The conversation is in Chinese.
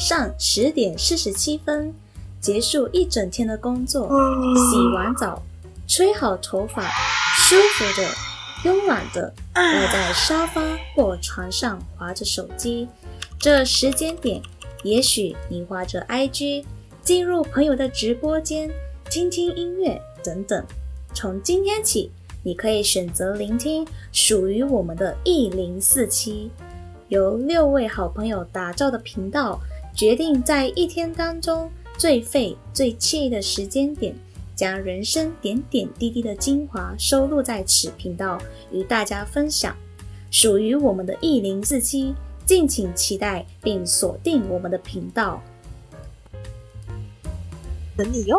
上十点四十七分，结束一整天的工作，洗完澡，吹好头发，舒服的、慵懒的赖在沙发或床上划着手机。这时间点，也许你划着 IG，进入朋友的直播间，听听音乐等等。从今天起，你可以选择聆听属于我们的一零四七，由六位好朋友打造的频道，决定在一天当中最费、最惬意的时间点，将人生点点滴滴的精华收录在此频道，与大家分享。属于我们的意林四七，敬请期待并锁定我们的频道，等你哟。